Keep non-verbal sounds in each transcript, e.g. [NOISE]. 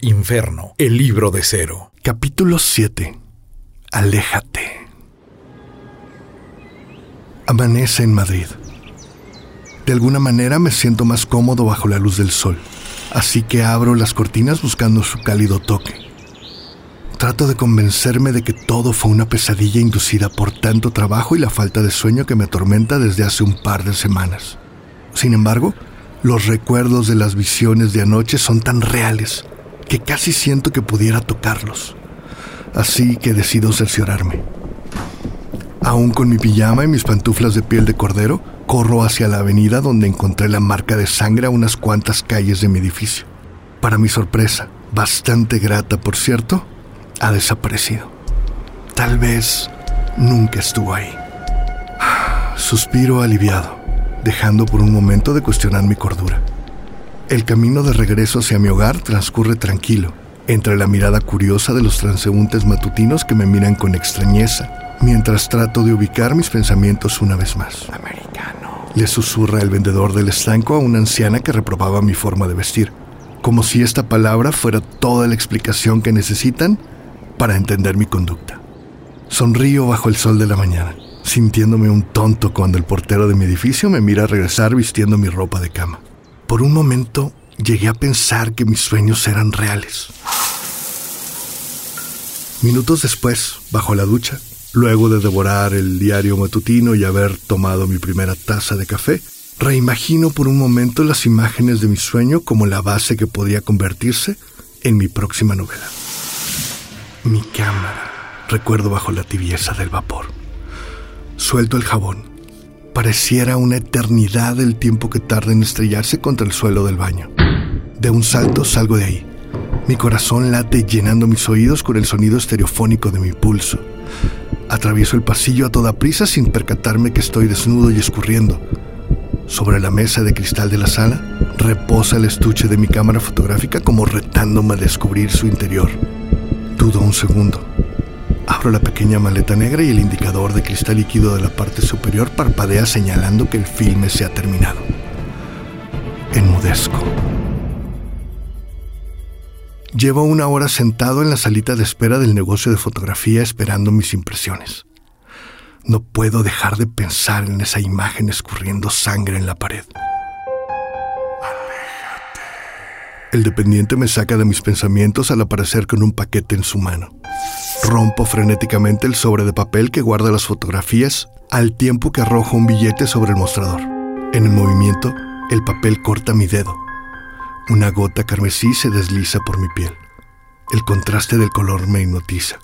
Inferno, el libro de cero. Capítulo 7. Aléjate. Amanece en Madrid. De alguna manera me siento más cómodo bajo la luz del sol, así que abro las cortinas buscando su cálido toque. Trato de convencerme de que todo fue una pesadilla inducida por tanto trabajo y la falta de sueño que me atormenta desde hace un par de semanas. Sin embargo, los recuerdos de las visiones de anoche son tan reales que casi siento que pudiera tocarlos. Así que decido cerciorarme. Aún con mi pijama y mis pantuflas de piel de cordero, corro hacia la avenida donde encontré la marca de sangre a unas cuantas calles de mi edificio. Para mi sorpresa, bastante grata por cierto, ha desaparecido. Tal vez nunca estuvo ahí. [SIGHS] Suspiro aliviado, dejando por un momento de cuestionar mi cordura. El camino de regreso hacia mi hogar transcurre tranquilo, entre la mirada curiosa de los transeúntes matutinos que me miran con extrañeza, mientras trato de ubicar mis pensamientos una vez más. Americano. Le susurra el vendedor del estanco a una anciana que reprobaba mi forma de vestir, como si esta palabra fuera toda la explicación que necesitan para entender mi conducta. Sonrío bajo el sol de la mañana, sintiéndome un tonto cuando el portero de mi edificio me mira regresar vistiendo mi ropa de cama. Por un momento llegué a pensar que mis sueños eran reales. Minutos después, bajo la ducha, luego de devorar el diario matutino y haber tomado mi primera taza de café, reimagino por un momento las imágenes de mi sueño como la base que podría convertirse en mi próxima novela. Mi cámara, recuerdo bajo la tibieza del vapor. Suelto el jabón, Pareciera una eternidad el tiempo que tarda en estrellarse contra el suelo del baño. De un salto salgo de ahí. Mi corazón late llenando mis oídos con el sonido estereofónico de mi pulso. Atravieso el pasillo a toda prisa sin percatarme que estoy desnudo y escurriendo. Sobre la mesa de cristal de la sala reposa el estuche de mi cámara fotográfica como retándome a descubrir su interior. Dudo un segundo. Abro la pequeña maleta negra y el indicador de cristal líquido de la parte superior parpadea señalando que el filme se ha terminado. Enmudezco. Llevo una hora sentado en la salita de espera del negocio de fotografía esperando mis impresiones. No puedo dejar de pensar en esa imagen escurriendo sangre en la pared. El dependiente me saca de mis pensamientos al aparecer con un paquete en su mano. Rompo frenéticamente el sobre de papel que guarda las fotografías al tiempo que arrojo un billete sobre el mostrador. En el movimiento, el papel corta mi dedo. Una gota carmesí se desliza por mi piel. El contraste del color me hipnotiza.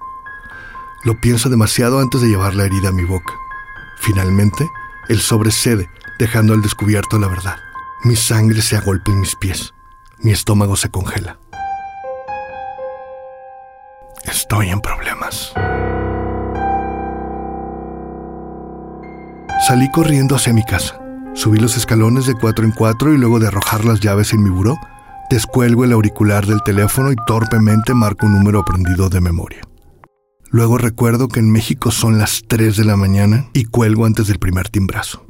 Lo pienso demasiado antes de llevar la herida a mi boca. Finalmente, el sobre cede, dejando al descubierto la verdad. Mi sangre se agolpa en mis pies. Mi estómago se congela. Estoy en problemas. Salí corriendo hacia mi casa. Subí los escalones de cuatro en cuatro y luego de arrojar las llaves en mi buró, descuelgo el auricular del teléfono y torpemente marco un número aprendido de memoria. Luego recuerdo que en México son las 3 de la mañana y cuelgo antes del primer timbrazo.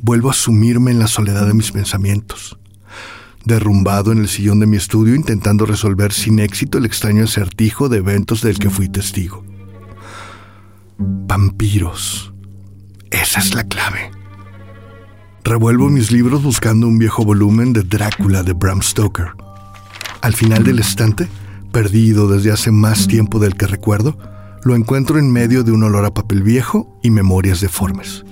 Vuelvo a sumirme en la soledad de mis pensamientos derrumbado en el sillón de mi estudio intentando resolver sin éxito el extraño acertijo de eventos del que fui testigo. Vampiros. Esa es la clave. Revuelvo mis libros buscando un viejo volumen de Drácula de Bram Stoker. Al final del estante, perdido desde hace más tiempo del que recuerdo, lo encuentro en medio de un olor a papel viejo y memorias deformes.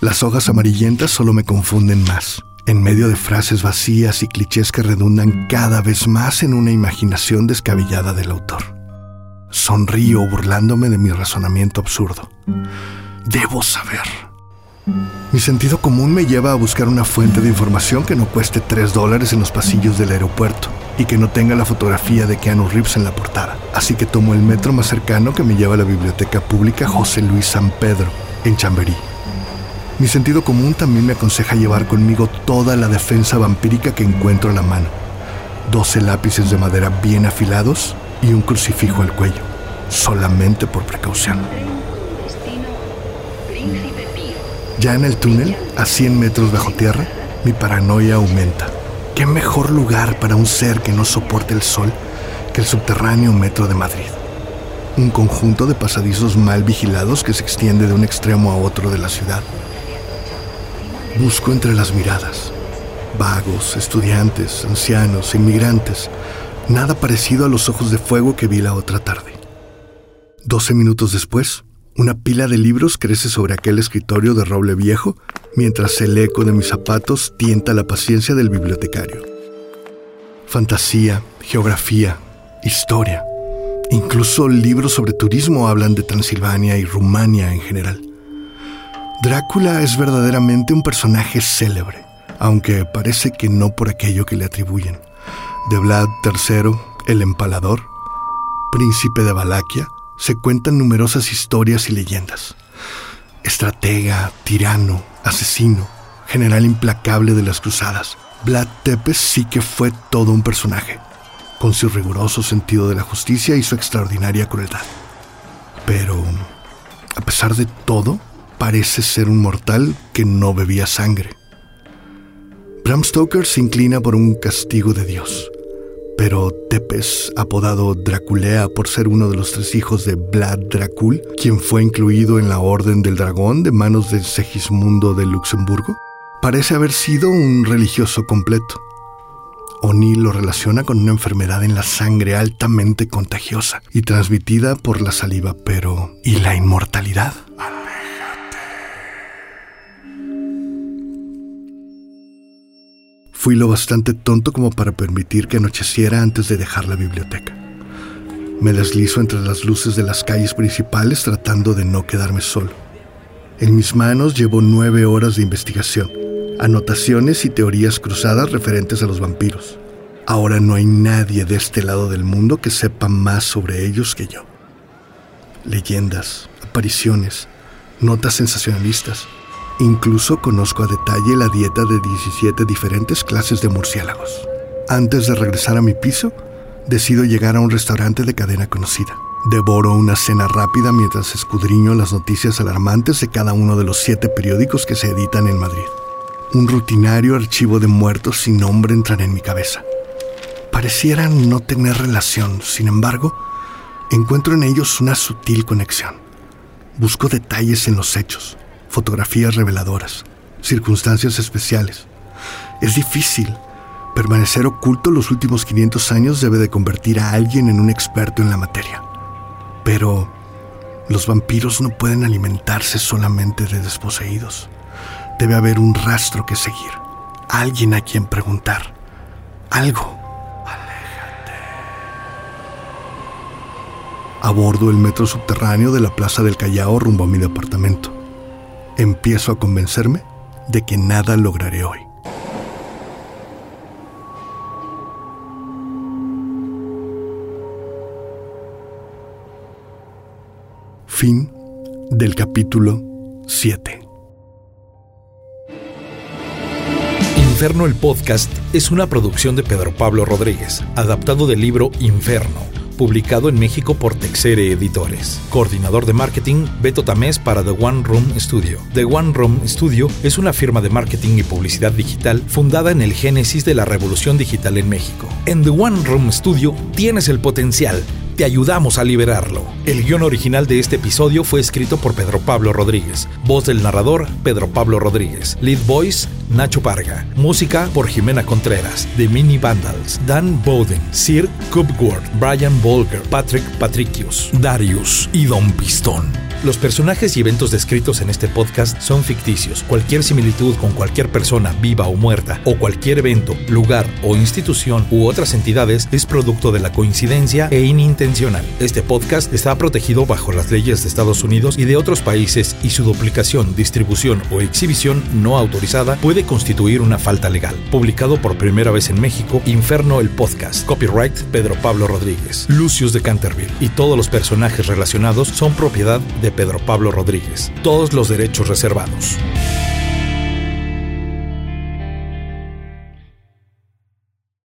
Las hojas amarillentas solo me confunden más en medio de frases vacías y clichés que redundan cada vez más en una imaginación descabellada del autor. Sonrío burlándome de mi razonamiento absurdo. Debo saber. Mi sentido común me lleva a buscar una fuente de información que no cueste 3 dólares en los pasillos del aeropuerto y que no tenga la fotografía de Keanu Reeves en la portada. Así que tomo el metro más cercano que me lleva a la Biblioteca Pública José Luis San Pedro, en Chamberí. Mi sentido común también me aconseja llevar conmigo toda la defensa vampírica que encuentro a la mano. 12 lápices de madera bien afilados y un crucifijo al cuello, solamente por precaución. Ya en el túnel, a 100 metros bajo tierra, mi paranoia aumenta. ¿qué mejor lugar para un ser que no soporte el sol que el subterráneo metro de Madrid? Un conjunto de pasadizos mal vigilados que se extiende de un extremo a otro de la ciudad. Busco entre las miradas, vagos, estudiantes, ancianos, inmigrantes, nada parecido a los ojos de fuego que vi la otra tarde. Doce minutos después, una pila de libros crece sobre aquel escritorio de roble viejo mientras el eco de mis zapatos tienta la paciencia del bibliotecario. Fantasía, geografía, historia, incluso libros sobre turismo hablan de Transilvania y Rumania en general. Drácula es verdaderamente un personaje célebre, aunque parece que no por aquello que le atribuyen. De Vlad III, el empalador, príncipe de Valaquia, se cuentan numerosas historias y leyendas. Estratega, tirano, asesino, general implacable de las cruzadas, Vlad Tepes sí que fue todo un personaje, con su riguroso sentido de la justicia y su extraordinaria crueldad. Pero, a pesar de todo, parece ser un mortal que no bebía sangre. Bram Stoker se inclina por un castigo de Dios, pero Tepes, apodado Draculea por ser uno de los tres hijos de Vlad Dracul, quien fue incluido en la Orden del Dragón de manos de Segismundo de Luxemburgo, parece haber sido un religioso completo. O'Neill lo relaciona con una enfermedad en la sangre altamente contagiosa y transmitida por la saliva, pero ¿y la inmortalidad? Fui lo bastante tonto como para permitir que anocheciera antes de dejar la biblioteca. Me deslizo entre las luces de las calles principales tratando de no quedarme solo. En mis manos llevo nueve horas de investigación, anotaciones y teorías cruzadas referentes a los vampiros. Ahora no hay nadie de este lado del mundo que sepa más sobre ellos que yo. Leyendas, apariciones, notas sensacionalistas, Incluso conozco a detalle la dieta de 17 diferentes clases de murciélagos. Antes de regresar a mi piso, decido llegar a un restaurante de cadena conocida. Devoro una cena rápida mientras escudriño las noticias alarmantes de cada uno de los siete periódicos que se editan en Madrid. Un rutinario archivo de muertos sin nombre entra en mi cabeza. Parecieran no tener relación, sin embargo, encuentro en ellos una sutil conexión. Busco detalles en los hechos, fotografías reveladoras, circunstancias especiales. Es difícil. Permanecer oculto los últimos 500 años debe de convertir a alguien en un experto en la materia. Pero los vampiros no pueden alimentarse solamente de desposeídos. Debe haber un rastro que seguir, alguien a quien preguntar, algo. Aléjate. Abordo el metro subterráneo de la Plaza del Callao rumbo a mi departamento empiezo a convencerme de que nada lograré hoy. Fin del capítulo 7. Inferno el podcast es una producción de Pedro Pablo Rodríguez, adaptado del libro Inferno publicado en México por Texere Editores. Coordinador de marketing, Beto Tamés para The One Room Studio. The One Room Studio es una firma de marketing y publicidad digital fundada en el génesis de la revolución digital en México. En The One Room Studio tienes el potencial te ayudamos a liberarlo. El guion original de este episodio fue escrito por Pedro Pablo Rodríguez. Voz del narrador, Pedro Pablo Rodríguez. Lead voice, Nacho Parga. Música por Jimena Contreras, The Mini Vandals, Dan Bowden, Sir Cupworth, Brian Volker, Patrick Patricius, Darius y Don Pistón. Los personajes y eventos descritos en este podcast son ficticios. Cualquier similitud con cualquier persona viva o muerta, o cualquier evento, lugar o institución u otras entidades es producto de la coincidencia e inintencional. Este podcast está protegido bajo las leyes de Estados Unidos y de otros países y su duplicación, distribución o exhibición no autorizada constituir una falta legal. Publicado por primera vez en México, Inferno el Podcast. Copyright Pedro Pablo Rodríguez. Lucius de Canterville. Y todos los personajes relacionados son propiedad de Pedro Pablo Rodríguez. Todos los derechos reservados.